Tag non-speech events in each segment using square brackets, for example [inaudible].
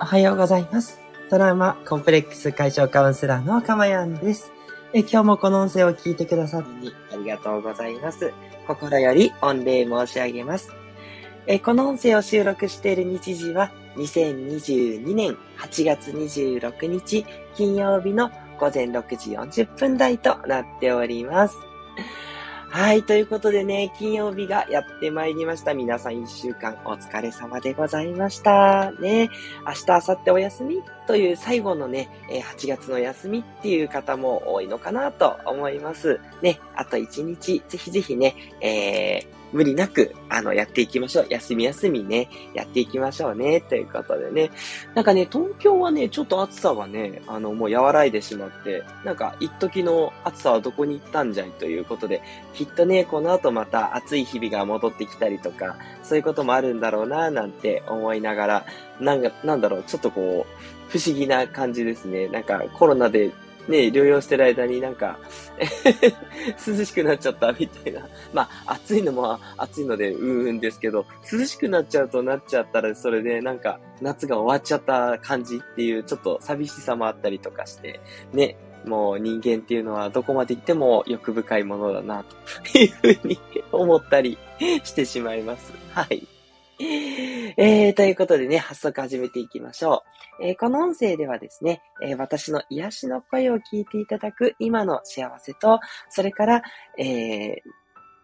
おはようございます。トラウマコンプレックス解消カウンセラーのかまやんです。え今日もこの音声を聞いてくださりありがとうございます。心より御礼申し上げます。えこの音声を収録している日時は2022年8月26日金曜日の午前6時40分台となっております。はい。ということでね、金曜日がやってまいりました。皆さん一週間お疲れ様でございました。ね。明日、明後日お休みという最後のね、8月の休みっていう方も多いのかなと思います。ね。あと1日、ぜひぜひね、えー無理なく、あの、やっていきましょう。休み休みね、やっていきましょうね。ということでね。なんかね、東京はね、ちょっと暑さがね、あの、もう和らいでしまって、なんか、一時の暑さはどこに行ったんじゃい？ということで、きっとね、この後また暑い日々が戻ってきたりとか、そういうこともあるんだろうな、なんて思いながら、なんか、なんだろう、ちょっとこう、不思議な感じですね。なんか、コロナで、ね、療養してる間になんか、[laughs] 涼しくなっちゃったみたいな。まあ、暑いのも暑いので、うーんですけど、涼しくなっちゃうとなっちゃったら、それでなんか、夏が終わっちゃった感じっていう、ちょっと寂しさもあったりとかして、ね、もう人間っていうのはどこまで行っても欲深いものだな、というふうに思ったりしてしまいます。はい。えー、ということでね、早速始めていきましょう。えーこの音声ではですね、えー私の癒しの声を聞いていただく今の幸せと、それから、え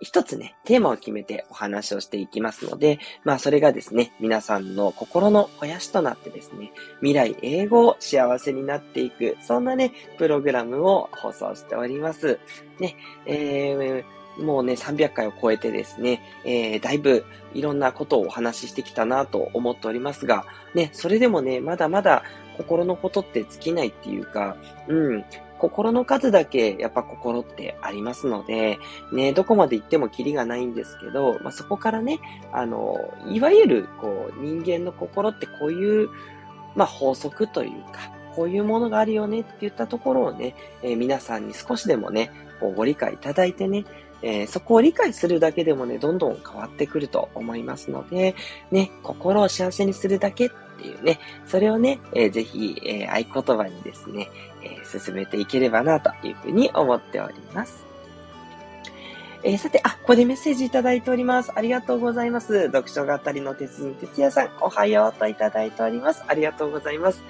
一つね、テーマを決めてお話をしていきますので、まあそれがですね、皆さんの心の肥やしとなってですね、未来英語を幸せになっていく、そんなね、プログラムを放送しております。ね、えーもうね、300回を超えてですね、えーだいぶいろんなことをお話ししてきたなと思っておりますが、ね、それでもね、まだまだ心のことって尽きないっていうか、うん、心の数だけやっぱ心ってありますので、ね、どこまで行ってもキリがないんですけど、まあ、そこからね、あの、いわゆる、こう、人間の心ってこういう、まあ、法則というか、こういうものがあるよねって言ったところをね、えー皆さんに少しでもね、ご理解いただいてね、えーそこを理解するだけでもね、どんどん変わってくると思いますので、ね、心を幸せにするだけっていうね、それをね、えーぜひ、えー合言葉にですね、えー進めていければなというふうに思っております。えーさて、あ、ここでメッセージいただいております。ありがとうございます。読書語りの鉄人哲也さん、おはようといただいております。ありがとうございます。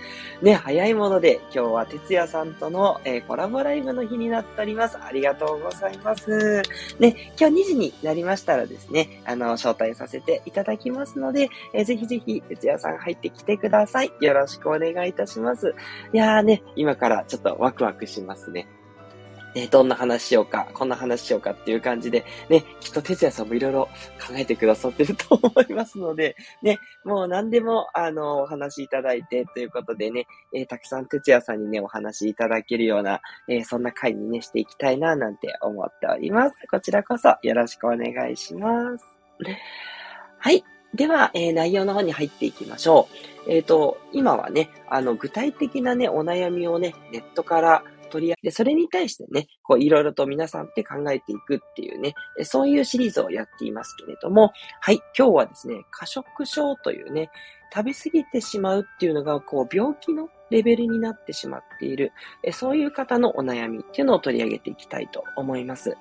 ね、早いもので、今日は哲也さんとの、えーコラボライブの日になっております。ありがとうございます。ね、今日2時になりましたらですね、あの、招待させていただきますので、えーぜひぜひ、哲也さん入ってきてください。よろしくお願いいたします。いやーね、今からちょっとワクワクしますね。ね、どんな話しようか、こんな話しようかっていう感じで、ね、きっと哲也さんもいろいろ考えてくださってると思いますので、[laughs] ね、もう何でも、あの、お話いただいてということでね、えーたくさん哲也さんにね、お話しいただけるような、えーそんな回にね、していきたいな、なんて思っております。こちらこそよろしくお願いします。はい。では、えー内容の方に入っていきましょう。えっ、と、今はね、あの、具体的なね、お悩みをね、ネットから取り上げて、それに対してね、こう、いろいろと皆さんって考えていくっていうね、そういうシリーズをやっていますけれども、はい、今日はですね、過食症というね、食べ過ぎてしまうっていうのが、こう、病気のレベルになってしまっている、そういう方のお悩みっていうのを取り上げていきたいと思います。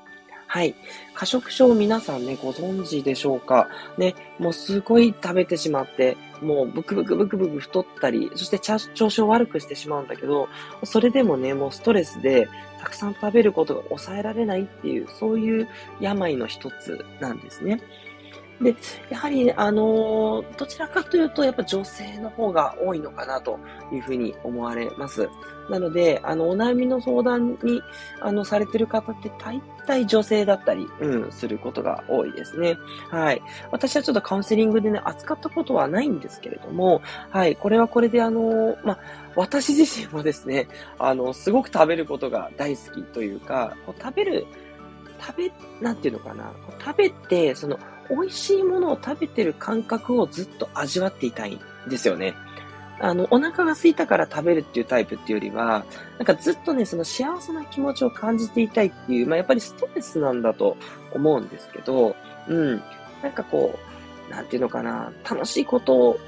はい。過食症皆さんね、ご存知でしょうか？ね、もうすごい食べてしまって、もうブクブクブクブク太ったり、そして調子を悪くしてしまうんだけど、それでもね、もうストレスでたくさん食べることが抑えられないっていう、そういう病の一つなんですね。で、やはり、あのーどちらかというと、やっぱ女性の方が多いのかなというふうに思われます。なので、あの、お悩みの相談に、あの、されてる方って大体女性だったり、うん、することが多いですね。はい。私はちょっとカウンセリングでね、扱ったことはないんですけれども、はい。これはこれで、あの、まあ、私自身もですね、あの、すごく食べることが大好きというか、こう食べる、食べ、なんていうのかな、こう食べて、その、美味しいものを食べてる感覚をずっと味わっていたいんですよね。あの、お腹が空いたから食べるっていうタイプっていうよりは、なんかずっとね、その幸せな気持ちを感じていたいっていう、まあやっぱりストレスなんだと思うんですけど、うん。なんかこう、なんていうのかな、楽しいことを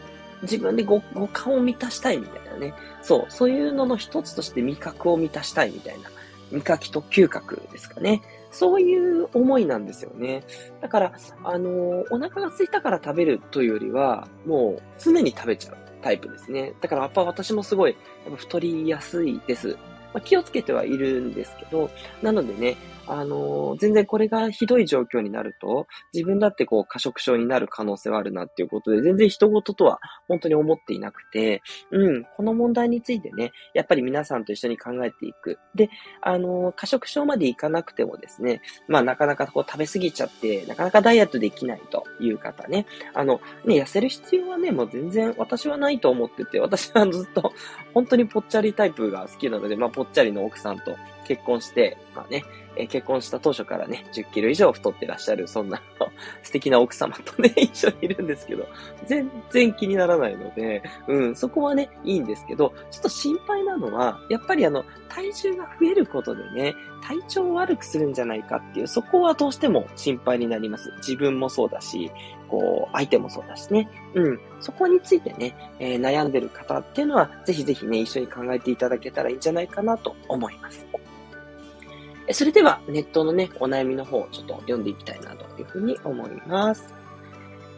自分で五五感を満たしたいみたいなね。そう、そういうのの一つとして味覚を満たしたいみたいな。味覚と嗅覚ですかね。そういう思いなんですよね。だから、あの、お腹が空いたから食べるというよりは、もう常に食べちゃうタイプですね。だからやっぱ私もすごい、やっぱ太りやすいです。まあ、気をつけてはいるんですけど、なのでね、あの、全然これがひどい状況になると、自分だってこう過食症になる可能性はあるなっていうことで、全然人事とは本当に思っていなくて、うん、この問題についてね、やっぱり皆さんと一緒に考えていく。で、あの、過食症までいかなくてもですね、まあなかなかこう食べ過ぎちゃって、なかなかダイエットできないという方ね、あの、ね、痩せる必要はね、もう全然私はないと思ってて、私はずっと本当にぽっちゃりタイプが好きなので、まあぽっちゃりの奥さんと結婚して、まあね、え、結婚した当初からね、10キロ以上太ってらっしゃる、そんな [laughs] 素敵な奥様とね、[laughs] 一緒にいるんですけど、全然気にならないので、うん、そこはね、いいんですけど、ちょっと心配なのは、やっぱりあの、体重が増えることでね、体調を悪くするんじゃないかっていう、そこはどうしても心配になります。自分もそうだし、こう、相手もそうだしね。うん。そこについてね、えー、悩んでる方っていうのは、ぜひぜひね、一緒に考えていただけたらいいんじゃないかなと思います。それでは、ネットのね、お悩みの方、ちょっと読んでいきたいなというふうに思います。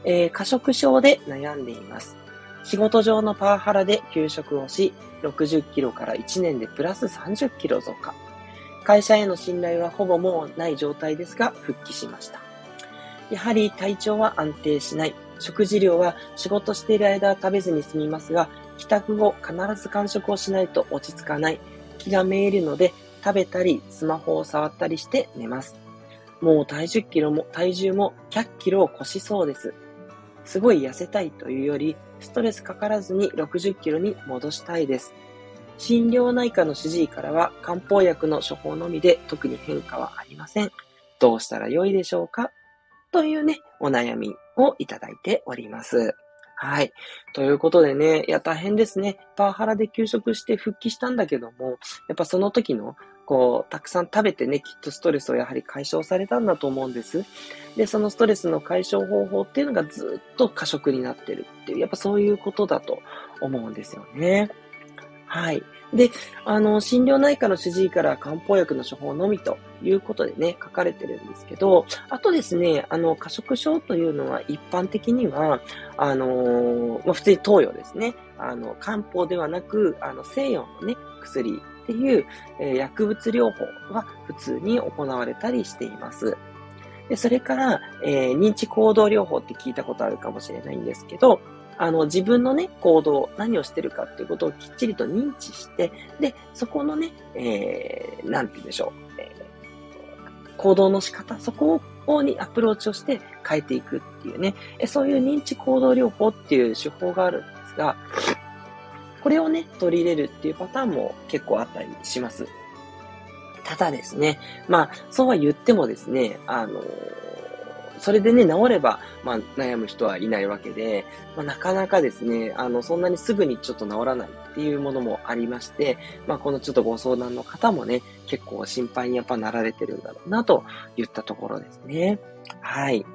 えー、過食症で悩んでいます。仕事上のパワハラで休職をし、60キロから1年でプラス30キロ増加。会社への信頼はほぼもうない状態ですが、復帰しました。やはり体調は安定しない。食事量は仕事している間は食べずに済みますが、帰宅後必ず完食をしないと落ち着かない。気がめいるので食べたり、スマホを触ったりして寝ます。もう体重キロも、体重も100キロを超しそうです。すごい痩せたいというより、ストレスかからずに60キロに戻したいです。心療内科の主治医からは漢方薬の処方のみで特に変化はありません。どうしたらよいでしょうか？というね、お悩みをいただいております。はい。ということでね、いや、大変ですね。パワハラで休職して復帰したんだけども、やっぱその時のこう、たくさん食べてね、きっとストレスをやはり解消されたんだと思うんです。で、そのストレスの解消方法っていうのがずっと過食になってるっていう、やっぱそういうことだと思うんですよね。はい。で、あの、心療内科の主治医から漢方薬の処方のみということでね、書かれてるんですけど、あとですね、あの、過食症というのは一般的には、あのまあ、普通に投与ですね。あの、漢方ではなく、あの、西洋のね、薬っていう、え、薬物療法は普通に行われたりしています。でそれから、えー、認知行動療法って聞いたことあるかもしれないんですけど、あの、自分のね、行動、何をしてるかっていうことをきっちりと認知して、で、そこのね、えー、なんて言うんでしょう、えー、行動の仕方、そこをにアプローチをして変えていくっていうね、そういう認知行動療法っていう手法があるんですが、これをね、取り入れるっていうパターンも結構あったりします。ただですね、まあ、そうは言ってもですね、あのそれでね、治れば、まあ、悩む人はいないわけで、まあ、なかなかですね、あの、そんなにすぐにちょっと治らないっていうものもありまして、まあ、このちょっとご相談の方もね、結構心配にやっぱなられてるんだろうな、と言ったところですね。はい。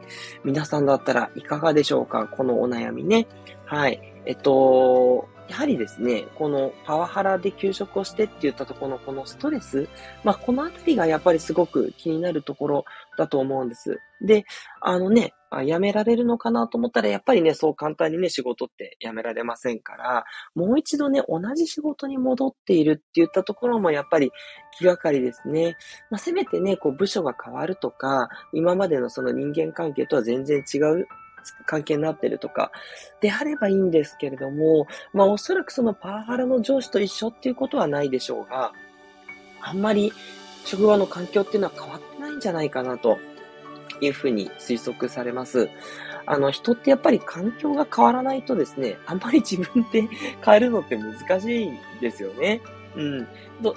皆さんだったらいかがでしょうか？このお悩みね。はい。えっと、やはりですね、このパワハラで給食をしてって言ったところのこのストレス、まあ、このあたりがやっぱりすごく気になるところだと思うんです。で、あのね、辞められるのかなと思ったら、やっぱりね、そう簡単にね、仕事って辞められませんから、もう一度ね、同じ仕事に戻っているって言ったところもやっぱり気がかりですね。まあ、せめてね、こう部署が変わるとか、今までのその人間関係とは全然違う関係になってるとか、であればいいんですけれども、まあおそらくそのパワハラの上司と一緒っていうことはないでしょうが、あんまり職場の環境っていうのは変わってないんじゃないかなというふうに推測されます。あの、人ってやっぱり環境が変わらないとですね、あんまり自分で変えるのって難しいんですよね。うん。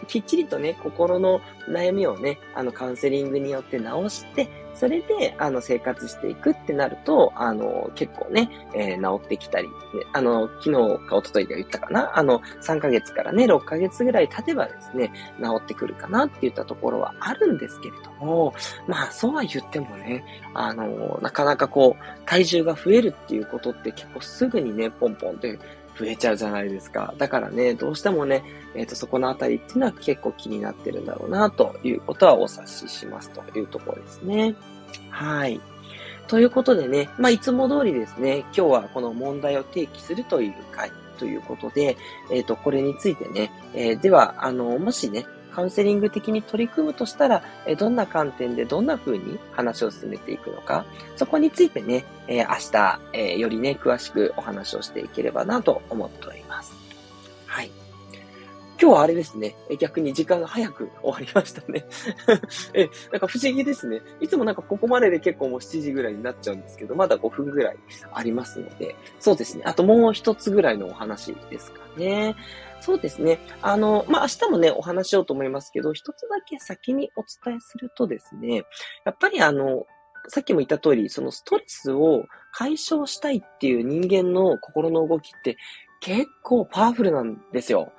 きっちりとね、心の悩みをね、あの、カウンセリングによって直して、それで、あの、生活していくってなると、あの、結構ね、えー、治ってきたり、ね、あの、昨日か一昨日で言ったかな、あの、3ヶ月からね、6ヶ月ぐらい経てばですね、治ってくるかなって言ったところはあるんですけれども、まあ、そうは言ってもね、あの、なかなかこう、体重が増えるっていうことって結構すぐにね、ポンポンって増えちゃうじゃないですか。だからね、どうしてもね、えっ、ー、と、そこのあたりっていうのは結構気になってるんだろうな、ということはお察ししますというところですね。はい。ということでね、まあ、いつも通りですね、今日はこの問題を提起するという回ということで、えっ、ー、と、これについてね、えー、では、あの、もしね、カウンセリング的に取り組むとしたら、えどんな観点でどんな風に話を進めていくのか、そこについてね、え明日、えよりね、詳しくお話をしていければなと思っております。今日はあれですね。逆に時間が早く終わりましたね。[laughs] え、なんか不思議ですね。いつもなんかここまでで結構もう7時ぐらいになっちゃうんですけど、まだ5分ぐらいありますので、そうですね。あともう一つぐらいのお話ですかね。そうですね。あの、まあ、明日もね、お話しようと思いますけど、一つだけ先にお伝えするとですね、やっぱりあの、さっきも言った通り、そのストレスを解消したいっていう人間の心の動きって結構パワフルなんですよ。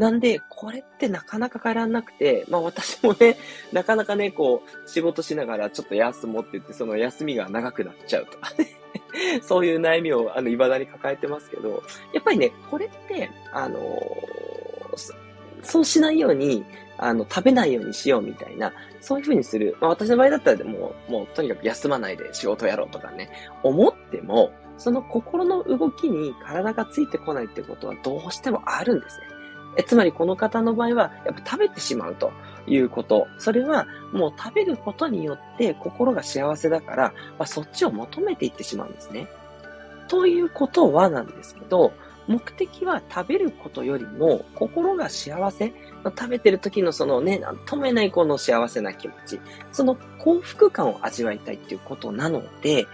なんで、これってなかなか変えらなくて、まあ私もね、[laughs] なかなかね、こう、仕事しながらちょっと休もうって言って、その休みが長くなっちゃうとかね。[laughs] そういう悩みを、あの、未だに抱えてますけど、やっぱりね、これって、あのー、そうしないように、あの、食べないようにしようみたいな、そういうふうにする。まあ私の場合だったらもう、もうとにかく休まないで仕事やろうとかね、思っても、その心の動きに体がついてこないってことはどうしてもあるんですね。えつまりこの方の場合は、やっぱ食べてしまうということ。それはもう食べることによって心が幸せだから、まあ、そっちを求めていってしまうんですね。ということはなんですけど、目的は食べることよりも心が幸せ食べてる時のそのね、なんとも言えないこの幸せな気持ち、その幸福感を味わいたいっていうことなので、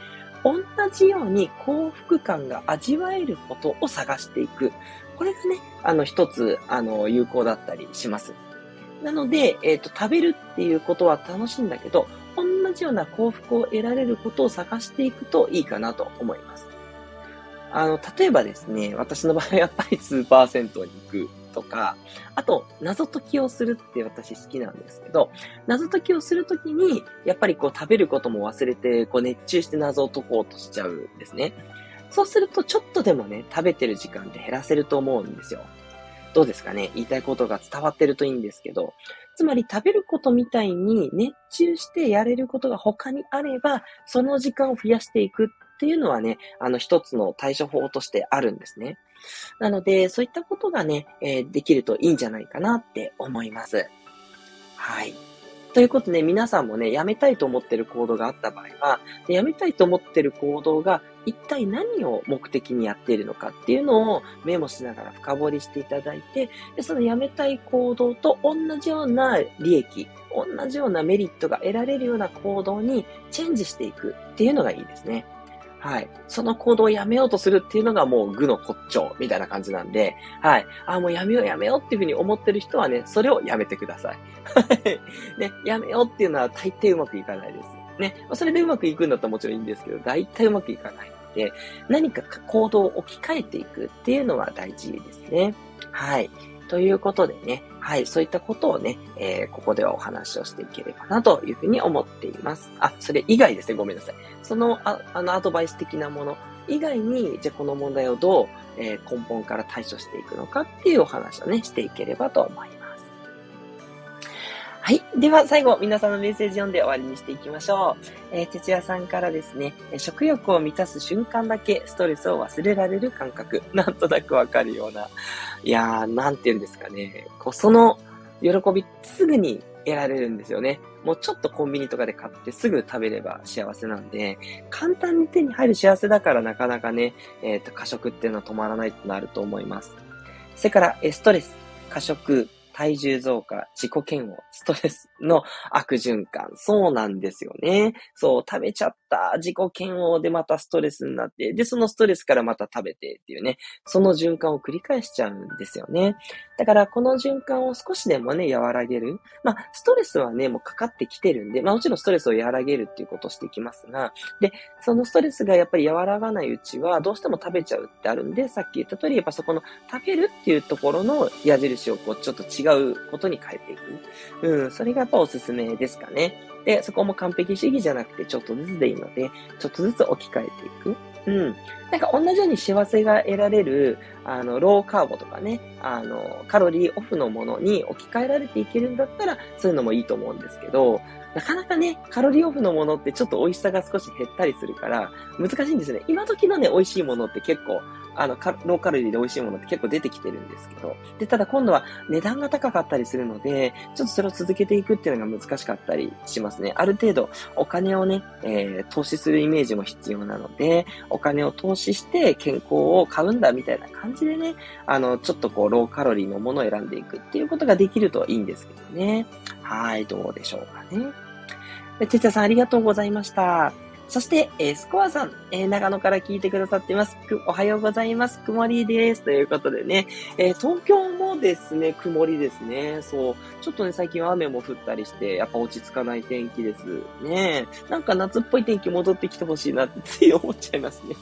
同じように幸福感が味わえることを探していく。これがね、あの、一つ、あの、有効だったりします。なので、えっ、ー、と、食べるっていうことは楽しいんだけど、同じような幸福を得られることを探していくといいかなと思います。あの、例えばですね、私の場合はやっぱりスーパー銭湯に行くとか、あと、謎解きをするって私好きなんですけど、謎解きをするときに、やっぱりこう食べることも忘れて、こう熱中して謎を解こうとしちゃうんですね。そうするとちょっとでもね、食べてる時間って減らせると思うんですよ。どうですかね？言いたいことが伝わってるといいんですけど、つまり食べることみたいに熱中してやれることが他にあれば、その時間を増やしていくっていうのはね、あの一つの対処法としてあるんですね。なので、そういったことがね、えー、できるといいんじゃないかなって思います。はい。ということで、皆さんもね、やめたいと思ってる行動があった場合は、やめたいと思ってる行動が一体何を目的にやっているのかっていうのをメモしながら深掘りしていただいて、でその辞めたい行動と同じような利益、同じようなメリットが得られるような行動にチェンジしていくっていうのがいいですね。はい。その行動をやめようとするっていうのがもう具の骨頂みたいな感じなんで、はい。あ、もうやめようやめようっていうふうに思ってる人はね、それをやめてください。はい。ね、やめようっていうのは大抵うまくいかないです。ね。それでうまくいくんだったらもちろんいいんですけど、大体うまくいかないので、何か行動を置き換えていくっていうのは大事ですね。はい。ということでね、はい、そういったことをね、えー、ここではお話をしていければなというふうに思っています。あ、それ以外ですね、ごめんなさい。その、ああの、アドバイス的なもの以外に、じゃあこの問題をどう、えー、根本から対処していくのかっていうお話をね、していければと思います。はい。では、最後、皆さんのメッセージ読んで終わりにしていきましょう。えー、哲也さんからですね、食欲を満たす瞬間だけストレスを忘れられる感覚。[laughs] なんとなくわかるような。いやー、なんて言うんですかね。こう、その喜び、すぐに得られるんですよね。もうちょっとコンビニとかで買ってすぐ食べれば幸せなんで、簡単に手に入る幸せだからなかなかね、えっ、ー、と、過食っていうのは止まらないってなると思います。それから、ストレス、過食、体重増加、自己嫌悪、ストレスの悪循環。そうなんですよね。そう、食べちゃっ自己嫌悪でまたストレスになって、で、そのストレスからまた食べてっていうね、その循環を繰り返しちゃうんですよね。だから、この循環を少しでもね、和らげる。まあ、ストレスはね、もうかかってきてるんで、まあ、もちろんストレスを和らげるっていうことをしていきますが、で、そのストレスがやっぱり和らがないうちは、どうしても食べちゃうってあるんで、さっき言った通り、やっぱそこの食べるっていうところの矢印をこう、ちょっと違うことに変えていく。うん、それがやっぱおすすめですかね。で、そこも完璧主義じゃなくて、ちょっとずつでいいので、ちょっとずつ置き換えていく。うん。なんか同じように幸せが得られる、あの、ローカーボとかね、あの、カロリーオフのものに置き換えられていけるんだったら、そういうのもいいと思うんですけど、なかなかね、カロリーオフのものってちょっと美味しさが少し減ったりするから、難しいんですね。今時のね、美味しいものって結構、あの、ローカロリーで美味しいものって結構出てきてるんですけど、で、ただ今度は値段が高かったりするので、ちょっとそれを続けていくっていうのが難しかったりしますね。ある程度お金をね、えー、投資するイメージも必要なので、お金を投資して健康を買うんだみたいな感じでね、あの、ちょっとこう、ローカロリーのものを選んでいくっていうことができるといいんですけどね。はい、どうでしょうかね。てつやさんありがとうございました。そして、えー、スコアさん、えー、長野から聞いてくださってます。おはようございます。曇りです。ということでね、えー、東京もですね、曇りですね。そう。ちょっとね、最近は雨も降ったりして、やっぱ落ち着かない天気です。ねなんか夏っぽい天気戻ってきてほしいなってつい思っちゃいますね。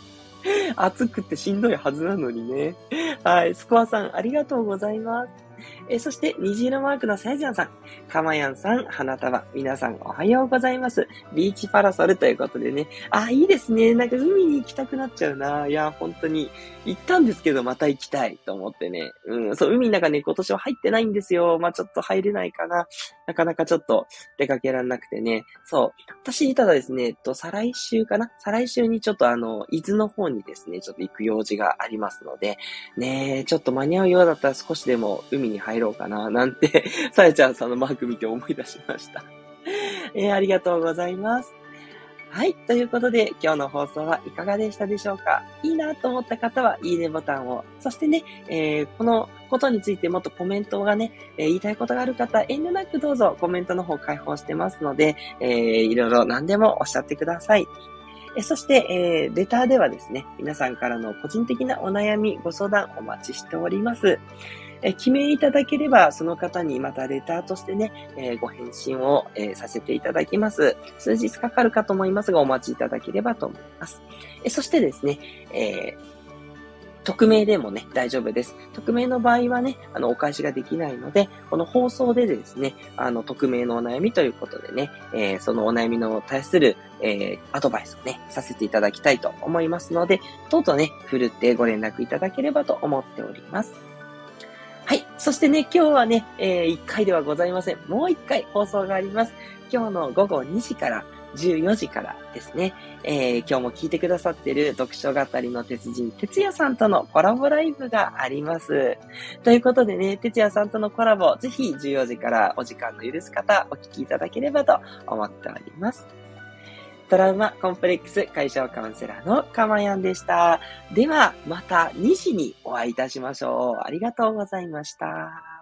[laughs] 暑くてしんどいはずなのにね。はい。スコアさん、ありがとうございます。え、そして、虹色マークのさやじゃんさん、かまやんさん、花束、皆さんおはようございます。ビーチパラソルということでね。あ、いいですね。なんか海に行きたくなっちゃうな。いや、本当に、行ったんですけど、また行きたいと思ってね。うん、そう、海の中ね、今年は入ってないんですよ。まあ、ちょっと入れないかな。なかなかちょっと出かけられなくてね。そう。私、ただですね、えっと、再来週かな再来週にちょっとあの、伊豆の方にですね、ちょっと行く用事がありますので、ねちょっと間に合うようだったら少しでも海に入ろうかな、なんて、[laughs] さやちゃんさんのマーク見て思い出しました。[laughs] えー、ありがとうございます。はい。ということで、今日の放送はいかがでしたでしょうか？いいなと思った方は、いいねボタンを。そしてね、えー、このことについてもっとコメントがね、えー、言いたいことがある方、遠慮なくどうぞコメントの方開放してますので、えー、いろいろ何でもおっしゃってください。えそして、えー、レターではですね、皆さんからの個人的なお悩み、ご相談お待ちしております。え記名いただければ、その方にまたレターとしてね、えー、ご返信を、えー、させていただきます。数日かかるかと思いますが、お待ちいただければと思います。えそしてですね、えー匿名でもね、大丈夫です。匿名の場合はね、あの、お返しができないので、この放送でですね、あの、匿名のお悩みということでね、えー、そのお悩みの対する、えー、アドバイスをね、させていただきたいと思いますので、どうぞね、ふるってご連絡いただければと思っております。はい。そしてね、今日はね、えー、1回ではございません。もう1回放送があります。今日の午後2時から14時からですね、えー、今日も聞いてくださってる読書語りの鉄人、哲也さんとのコラボライブがあります。ということでね、哲也さんとのコラボ、ぜひ14時からお時間の許す方、お聞きいただければと思っております。トラウマコンプレックス解消カウンセラーのかまやんでした。では、また2時にお会いいたしましょう。ありがとうございました。